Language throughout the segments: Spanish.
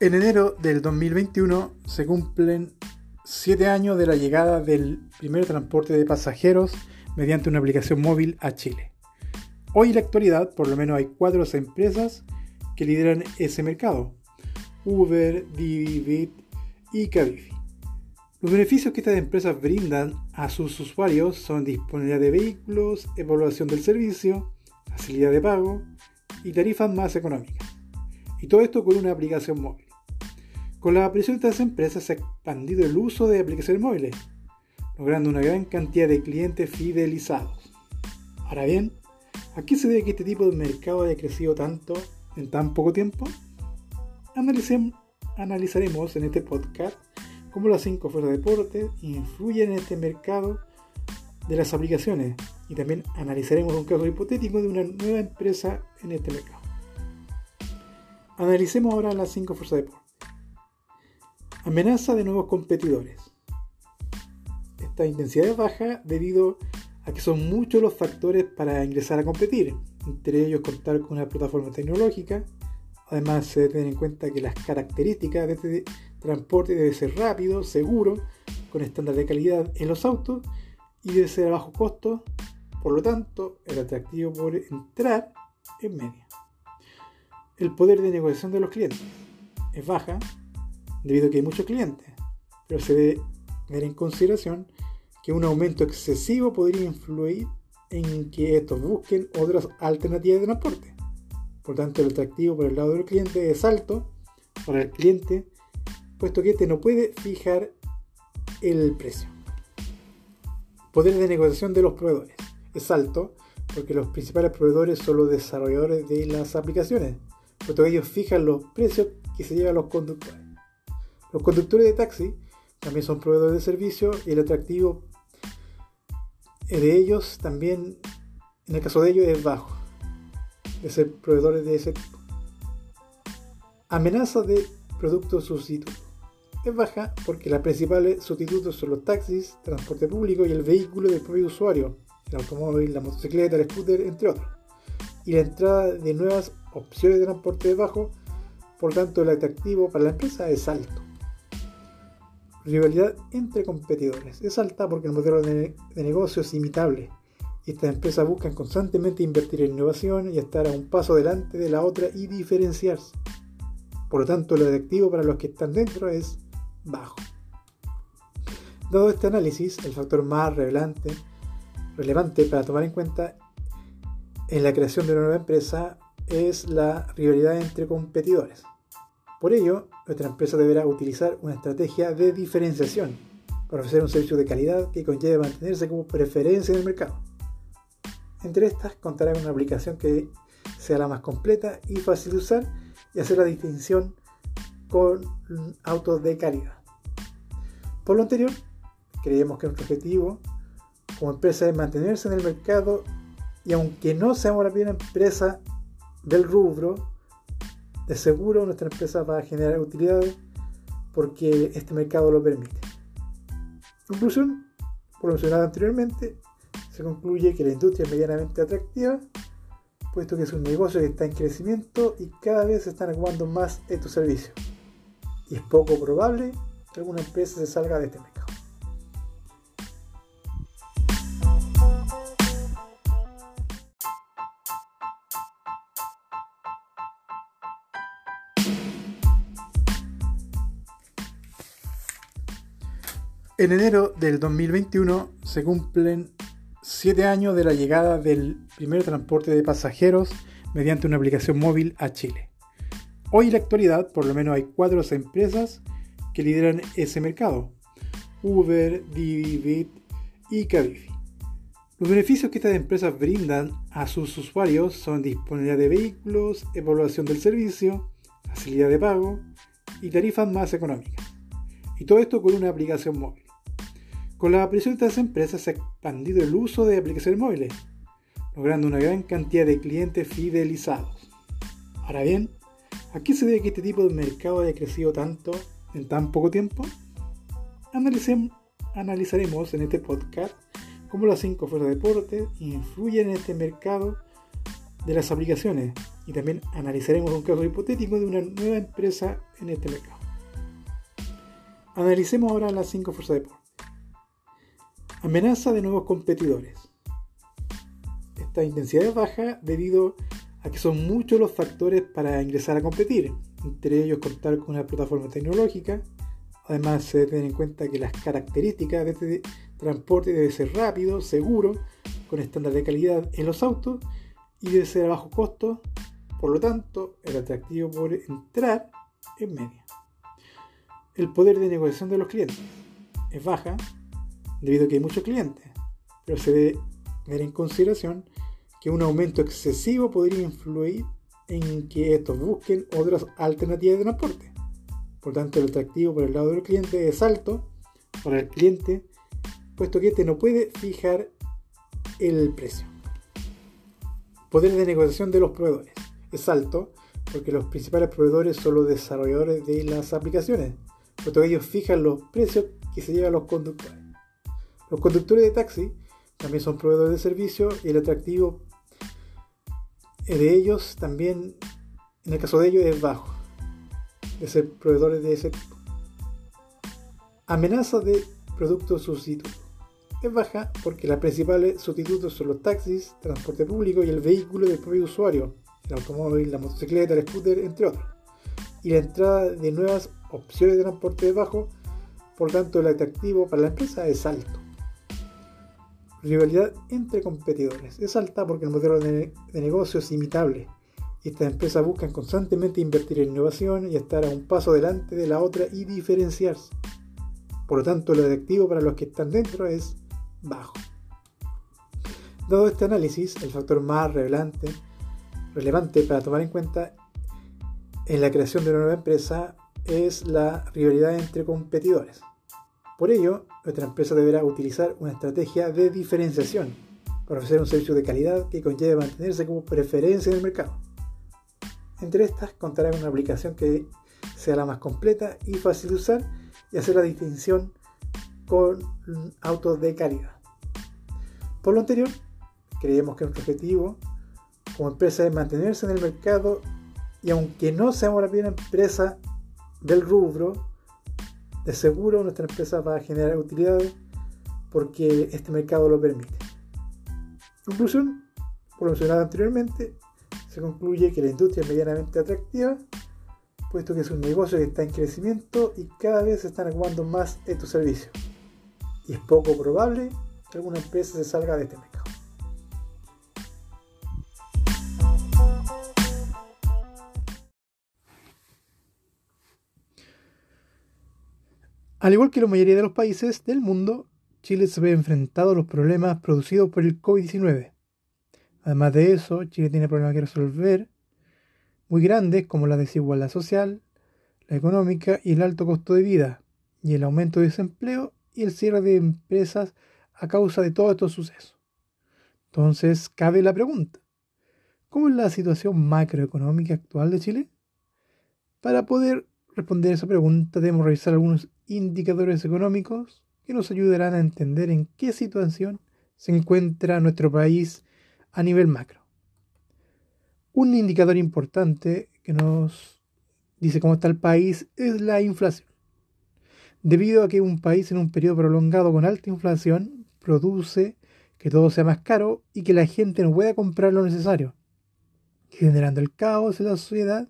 En enero del 2021 se cumplen siete años de la llegada del primer transporte de pasajeros mediante una aplicación móvil a Chile. Hoy en la actualidad, por lo menos hay cuatro empresas que lideran ese mercado. Uber, Didi, Bit y Cabify. Los beneficios que estas empresas brindan a sus usuarios son disponibilidad de vehículos, evaluación del servicio, facilidad de pago y tarifas más económicas. Y todo esto con una aplicación móvil. Con la aparición de estas empresas se ha expandido el uso de aplicaciones móviles, logrando una gran cantidad de clientes fidelizados. Ahora bien, ¿a qué se debe que este tipo de mercado haya crecido tanto en tan poco tiempo? analizaremos en este podcast cómo las cinco fuerzas de deporte influyen en este mercado de las aplicaciones y también analizaremos un caso hipotético de una nueva empresa en este mercado. Analicemos ahora las cinco fuerzas de deporte. Amenaza de nuevos competidores. Esta intensidad es baja debido a que son muchos los factores para ingresar a competir, entre ellos contar con una plataforma tecnológica. Además, se debe tener en cuenta que las características de este transporte debe ser rápido, seguro, con estándar de calidad en los autos y debe ser a bajo costo. Por lo tanto, el atractivo por entrar es media. El poder de negociación de los clientes es baja debido a que hay muchos clientes, pero se debe tener en consideración que un aumento excesivo podría influir en que estos busquen otras alternativas de transporte. Por tanto, el atractivo por el lado del cliente es alto para el cliente, puesto que este no puede fijar el precio. Poder de negociación de los proveedores es alto porque los principales proveedores son los desarrolladores de las aplicaciones, puesto que ellos fijan los precios que se llevan los conductores. Los conductores de taxi también son proveedores de servicio y el atractivo de ellos también, en el caso de ellos, es bajo, de ser proveedores de ese tipo. Amenaza de productos sustitutos. Es baja porque las principales sustitutos son los taxis, transporte público y el vehículo del propio usuario, el automóvil, la motocicleta, el scooter, entre otros. Y la entrada de nuevas opciones de transporte es bajo, por tanto el atractivo para la empresa es alto rivalidad entre competidores. Es alta porque el modelo de, negocio es imitable. Y estas empresas buscan constantemente invertir en innovación y estar a un paso delante de la otra y diferenciarse. Por lo tanto, el atractivo para los que están dentro es bajo. Dado este análisis, el factor más relevante, relevante para tomar en cuenta en la creación de una nueva empresa es la rivalidad entre competidores. Por ello, nuestra empresa deberá utilizar una estrategia de diferenciación para ofrecer un servicio de calidad que conlleve mantenerse como preferencia en el mercado. Entre estas contará con una aplicación que sea la más completa y fácil de usar y hacer la distinción con autos de calidad. Por lo anterior, creemos que nuestro objetivo como empresa es mantenerse en el mercado y aunque no seamos la primera empresa del rubro, de seguro nuestra empresa va a generar utilidades porque este mercado lo permite. Conclusión, por mencionado anteriormente, se concluye que la industria es medianamente atractiva, puesto que es un negocio que está en crecimiento y cada vez se están ocupando más estos servicios. Y es poco probable que alguna empresa se salga de este mercado. En enero del 2021 se cumplen siete años de la llegada del primer transporte de pasajeros mediante una aplicación móvil a Chile. Hoy en la actualidad, por lo menos hay cuatro empresas que lideran ese mercado. Uber, Didi, Bit y Cabify. Los beneficios que estas empresas brindan a sus usuarios son disponibilidad de vehículos, evaluación del servicio, facilidad de pago y tarifas más económicas. Y todo esto con una aplicación móvil. Con la aparición de estas empresas se ha expandido el uso de aplicaciones móviles, logrando una gran cantidad de clientes fidelizados. Ahora bien, ¿a qué se debe que este tipo de mercado haya crecido tanto en tan poco tiempo? analizaremos en este podcast cómo las cinco fuerzas de deporte influyen en este mercado de las aplicaciones y también analizaremos un caso hipotético de una nueva empresa en este mercado. Analicemos ahora las cinco fuerzas de por. Amenaza de nuevos competidores. Esta intensidad es baja debido a que son muchos los factores para ingresar a competir, entre ellos contar con una plataforma tecnológica. Además, se debe tener en cuenta que las características de este transporte debe ser rápido, seguro, con estándar de calidad en los autos y debe ser a bajo costo. Por lo tanto, el atractivo por entrar es media. El poder de negociación de los clientes es baja debido a que hay muchos clientes, pero se debe tener en consideración que un aumento excesivo podría influir en que estos busquen otras alternativas de transporte. Por tanto, el atractivo por el lado del cliente es alto para el cliente, puesto que este no puede fijar el precio. Poder de negociación de los proveedores es alto porque los principales proveedores son los desarrolladores de las aplicaciones, puesto que ellos fijan los precios que se llevan los conductores. Los conductores de taxi también son proveedores de servicio y el atractivo de ellos también, en el caso de ellos, es bajo, de ser proveedores de ese tipo. Amenaza de productos sustitutos. Es baja porque las principales sustitutos son los taxis, transporte público y el vehículo del propio usuario, el automóvil, la motocicleta, el scooter, entre otros. Y la entrada de nuevas opciones de transporte es bajo, por tanto el atractivo para la empresa es alto. Rivalidad entre competidores. Es alta porque el modelo de, negocio es imitable. Y estas empresas buscan constantemente invertir en innovación y estar a un paso delante de la otra y diferenciarse. Por lo tanto, el atractivo para los que están dentro es bajo. Dado este análisis, el factor más relevante, relevante para tomar en cuenta en la creación de una nueva empresa es la rivalidad entre competidores. Por ello, nuestra empresa deberá utilizar una estrategia de diferenciación para ofrecer un servicio de calidad que conlleve mantenerse como preferencia en el mercado. Entre estas contará con una aplicación que sea la más completa y fácil de usar y hacer la distinción con autos de calidad. Por lo anterior, creemos que nuestro objetivo como empresa es mantenerse en el mercado y aunque no seamos la primera empresa del rubro, de seguro nuestra empresa va a generar utilidades porque este mercado lo permite. Conclusión, por mencionado anteriormente, se concluye que la industria es medianamente atractiva, puesto que es un negocio que está en crecimiento y cada vez se están ocupando más estos servicios. Y es poco probable que alguna empresa se salga de este mercado. Al igual que la mayoría de los países del mundo, Chile se ve enfrentado a los problemas producidos por el COVID-19. Además de eso, Chile tiene problemas que resolver muy grandes como la desigualdad social, la económica y el alto costo de vida, y el aumento de desempleo y el cierre de empresas a causa de todos estos sucesos. Entonces, cabe la pregunta, ¿cómo es la situación macroeconómica actual de Chile? Para poder responder esa pregunta debemos revisar algunos indicadores económicos que nos ayudarán a entender en qué situación se encuentra nuestro país a nivel macro. Un indicador importante que nos dice cómo está el país es la inflación. Debido a que un país en un periodo prolongado con alta inflación produce que todo sea más caro y que la gente no pueda comprar lo necesario, generando el caos en la sociedad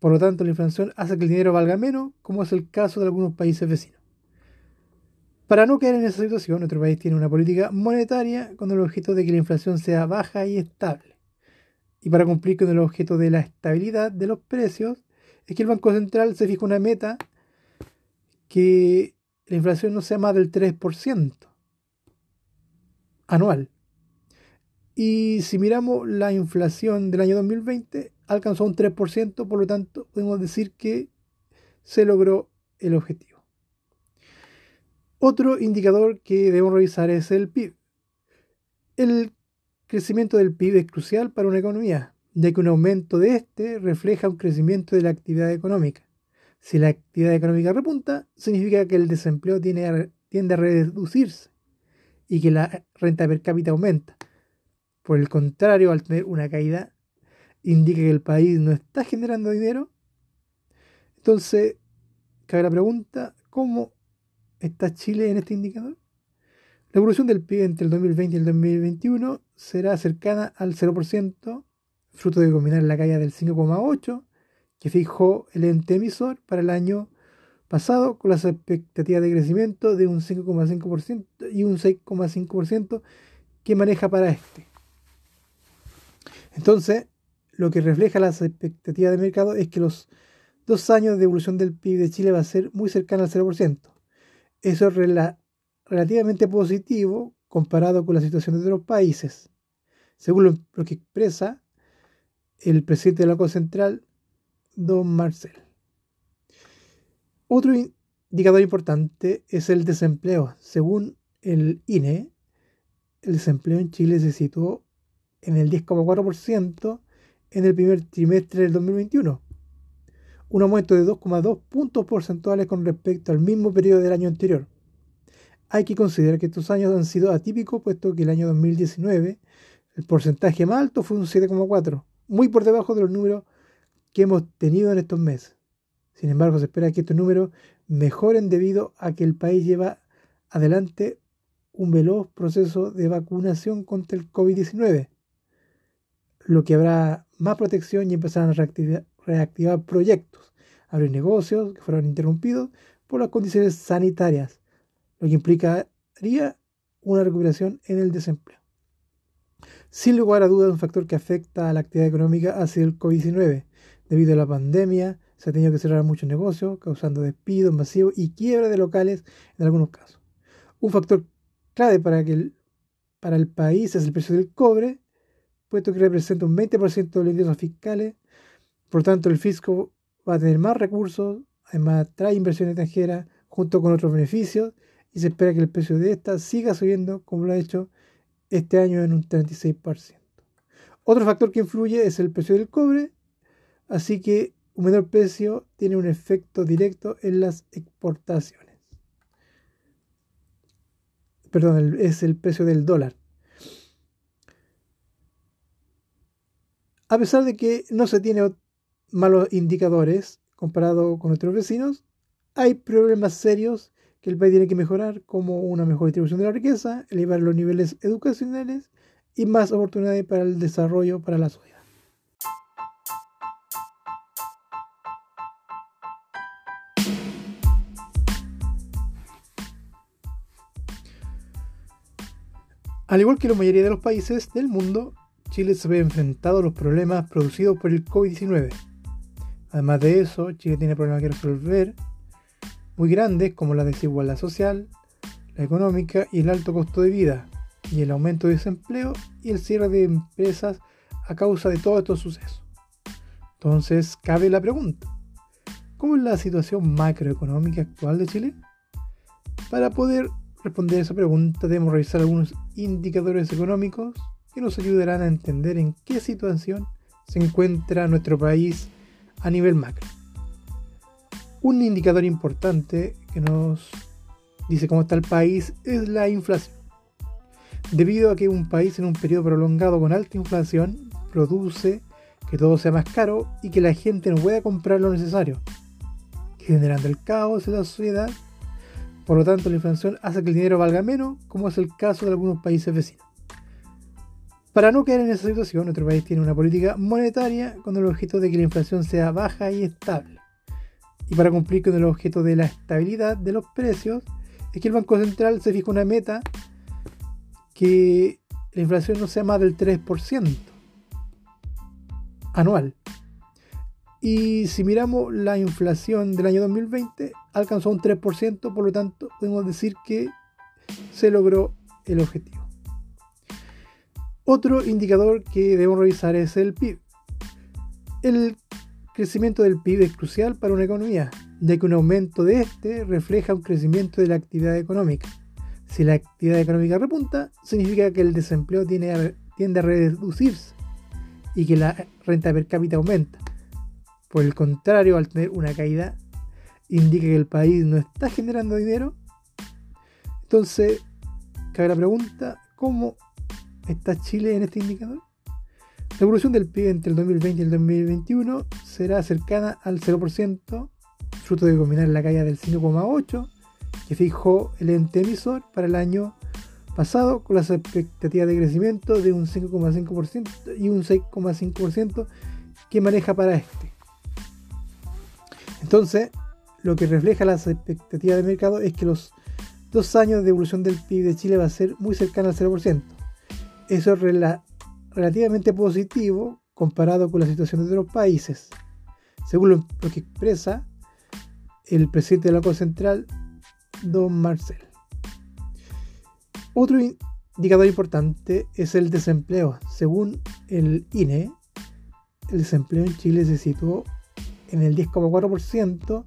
por lo tanto, la inflación hace que el dinero valga menos, como es el caso de algunos países vecinos. Para no caer en esa situación, nuestro país tiene una política monetaria con el objeto de que la inflación sea baja y estable. Y para cumplir con el objeto de la estabilidad de los precios, es que el Banco Central se fija una meta que la inflación no sea más del 3% anual. Y si miramos la inflación del año 2020, alcanzó un 3%, por lo tanto podemos decir que se logró el objetivo. Otro indicador que debemos revisar es el PIB. El crecimiento del PIB es crucial para una economía, ya que un aumento de este refleja un crecimiento de la actividad económica. Si la actividad económica repunta, significa que el desempleo tiende a reducirse y que la renta per cápita aumenta. Por el contrario, al tener una caída, indica que el país no está generando dinero. Entonces, cabe la pregunta, ¿cómo está Chile en este indicador? La evolución del PIB entre el 2020 y el 2021 será cercana al 0%, fruto de combinar la caída del 5,8% que fijó el ente emisor para el año pasado con las expectativas de crecimiento de un 5,5% y un 6,5% que maneja para este. Entonces, lo que refleja las expectativas de mercado es que los dos años de evolución del PIB de Chile va a ser muy cercano al 0%. Eso es relativamente positivo comparado con la situación de otros países. Según lo, que expresa el presidente del Banco Central, don Marcel. Otro indicador importante es el desempleo. Según el INE, el desempleo en Chile se situó en el 10,4% en el primer trimestre del 2021, un aumento de 2,2 puntos porcentuales con respecto al mismo periodo del año anterior. Hay que considerar que estos años han sido atípicos, puesto que el año 2019 el porcentaje más alto fue un 7,4, muy por debajo de los números que hemos tenido en estos meses. Sin embargo, se espera que estos números mejoren debido a que el país lleva adelante un veloz proceso de vacunación contra el COVID-19, lo que habrá más protección y empezarán a reactivar, proyectos, abrir negocios que fueron interrumpidos por las condiciones sanitarias lo que implicaría una recuperación en el desempleo. Sin lugar a dudas, un factor que afecta a la actividad económica ha sido el COVID-19. Debido a la pandemia, se ha tenido que cerrar muchos negocios, causando despidos masivos y quiebra de locales en algunos casos. Un factor clave para, que el, para el país es el precio del cobre, puesto que representa un 20% de los ingresos fiscales. Por tanto, el fisco va a tener más recursos, además trae inversión extranjera junto con otros beneficios y se espera que el precio de esta siga subiendo como lo ha hecho este año en un 36%. Otro factor que influye es el precio del cobre, así que un menor precio tiene un efecto directo en las exportaciones. Perdón, es el precio del dólar. A pesar de que no se tiene malos indicadores comparado con nuestros vecinos, hay problemas serios que el país tiene que mejorar, como una mejor distribución de la riqueza, elevar los niveles educacionales y más oportunidades para el desarrollo para la sociedad. Al igual que la mayoría de los países del mundo, Chile se ve enfrentado a los problemas producidos por el COVID-19. Además de eso, Chile tiene problemas que resolver muy grandes como la desigualdad social, la económica y el alto costo de vida, y el aumento de desempleo y el cierre de empresas a causa de todos estos sucesos. Entonces, cabe la pregunta, ¿cómo es la situación macroeconómica actual de Chile? Para poder responder a esa pregunta debemos revisar algunos indicadores económicos que nos ayudarán a entender en qué situación se encuentra nuestro país a nivel macro. Un indicador importante que nos dice cómo está el país es la inflación. Debido a que un país en un periodo prolongado con alta inflación produce que todo sea más caro y que la gente no pueda comprar lo necesario, generando el caos en la sociedad. Por lo tanto, la inflación hace que el dinero valga menos, como es el caso de algunos países vecinos. Para no caer en esa situación, nuestro país tiene una política monetaria con el objeto de que la inflación sea baja y estable. Y para cumplir con el objeto de la estabilidad de los precios, es que el Banco Central se fija una meta que la inflación no sea más del 3% anual. Y si miramos la inflación del año 2020, alcanzó un 3%, por lo tanto podemos decir que se logró el objetivo. Otro indicador que debemos revisar es el PIB. El crecimiento del PIB es crucial para una economía, ya que un aumento de este refleja un crecimiento de la actividad económica. Si la actividad económica repunta, significa que el desempleo tiende a reducirse y que la renta per cápita aumenta. Por el contrario, al tener una caída, indica que el país no está generando dinero. Entonces, cabe la pregunta, ¿cómo está Chile en este indicador? La evolución del PIB entre el 2020 y el 2021 será cercana al 0%, fruto de combinar la caída del 5,8% que fijó el ente emisor para el año pasado con las expectativas de crecimiento de un 5,5% y un 6,5% que maneja para este. Entonces, lo que refleja las expectativas de mercado es que los dos años de evolución del PIB de Chile va a ser muy cercano al 0%. Eso es relativamente positivo comparado con la situación de otros países. Según lo, que expresa el presidente del Banco Central, don Marcel. Otro indicador importante es el desempleo. Según el INE, el desempleo en Chile se situó en el 10,4%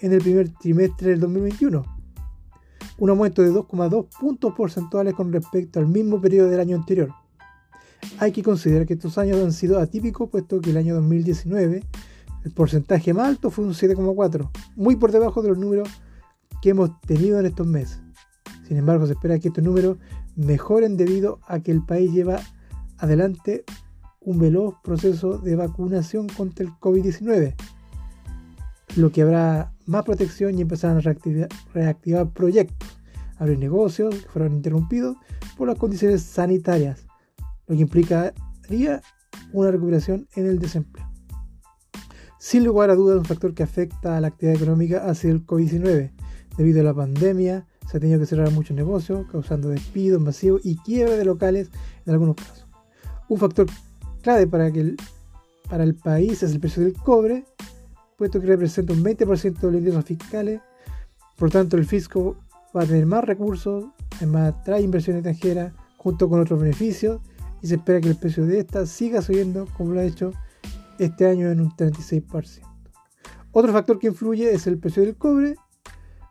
en el primer trimestre del 2021, un aumento de 2,2 puntos porcentuales con respecto al mismo periodo del año anterior. Hay que considerar que estos años han sido atípicos, puesto que el año 2019 el porcentaje más alto fue un 7,4, muy por debajo de los números que hemos tenido en estos meses. Sin embargo, se espera que estos números mejoren debido a que el país lleva adelante un veloz proceso de vacunación contra el COVID-19, lo que habrá más protección y empezarán a reactivar, proyectos, abrir negocios que fueron interrumpidos por las condiciones sanitarias, lo que implicaría una recuperación en el desempleo. Sin lugar a dudas, un factor que afecta a la actividad económica ha sido el COVID-19. Debido a la pandemia, se ha tenido que cerrar muchos negocios, causando despidos masivos y quiebra de locales en algunos casos. Un factor clave para, que el, para el país es el precio del cobre, puesto que representa un 20% de los ingresos fiscales. Por tanto, el fisco va a tener más recursos, además trae inversión extranjera junto con otros beneficios y se espera que el precio de esta siga subiendo como lo ha hecho este año en un 36%. Otro factor que influye es el precio del cobre,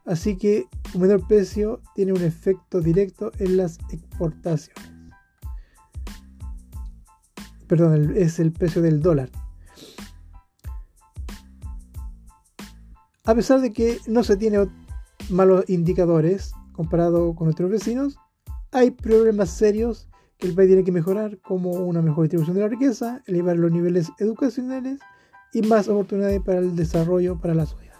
así que un menor precio tiene un efecto directo en las exportaciones. Perdón, es el precio del dólar. A pesar de que no se tiene malos indicadores comparado con nuestros vecinos, hay problemas serios que el país tiene que mejorar, como una mejor distribución de la riqueza, elevar los niveles educacionales y más oportunidades para el desarrollo para la sociedad.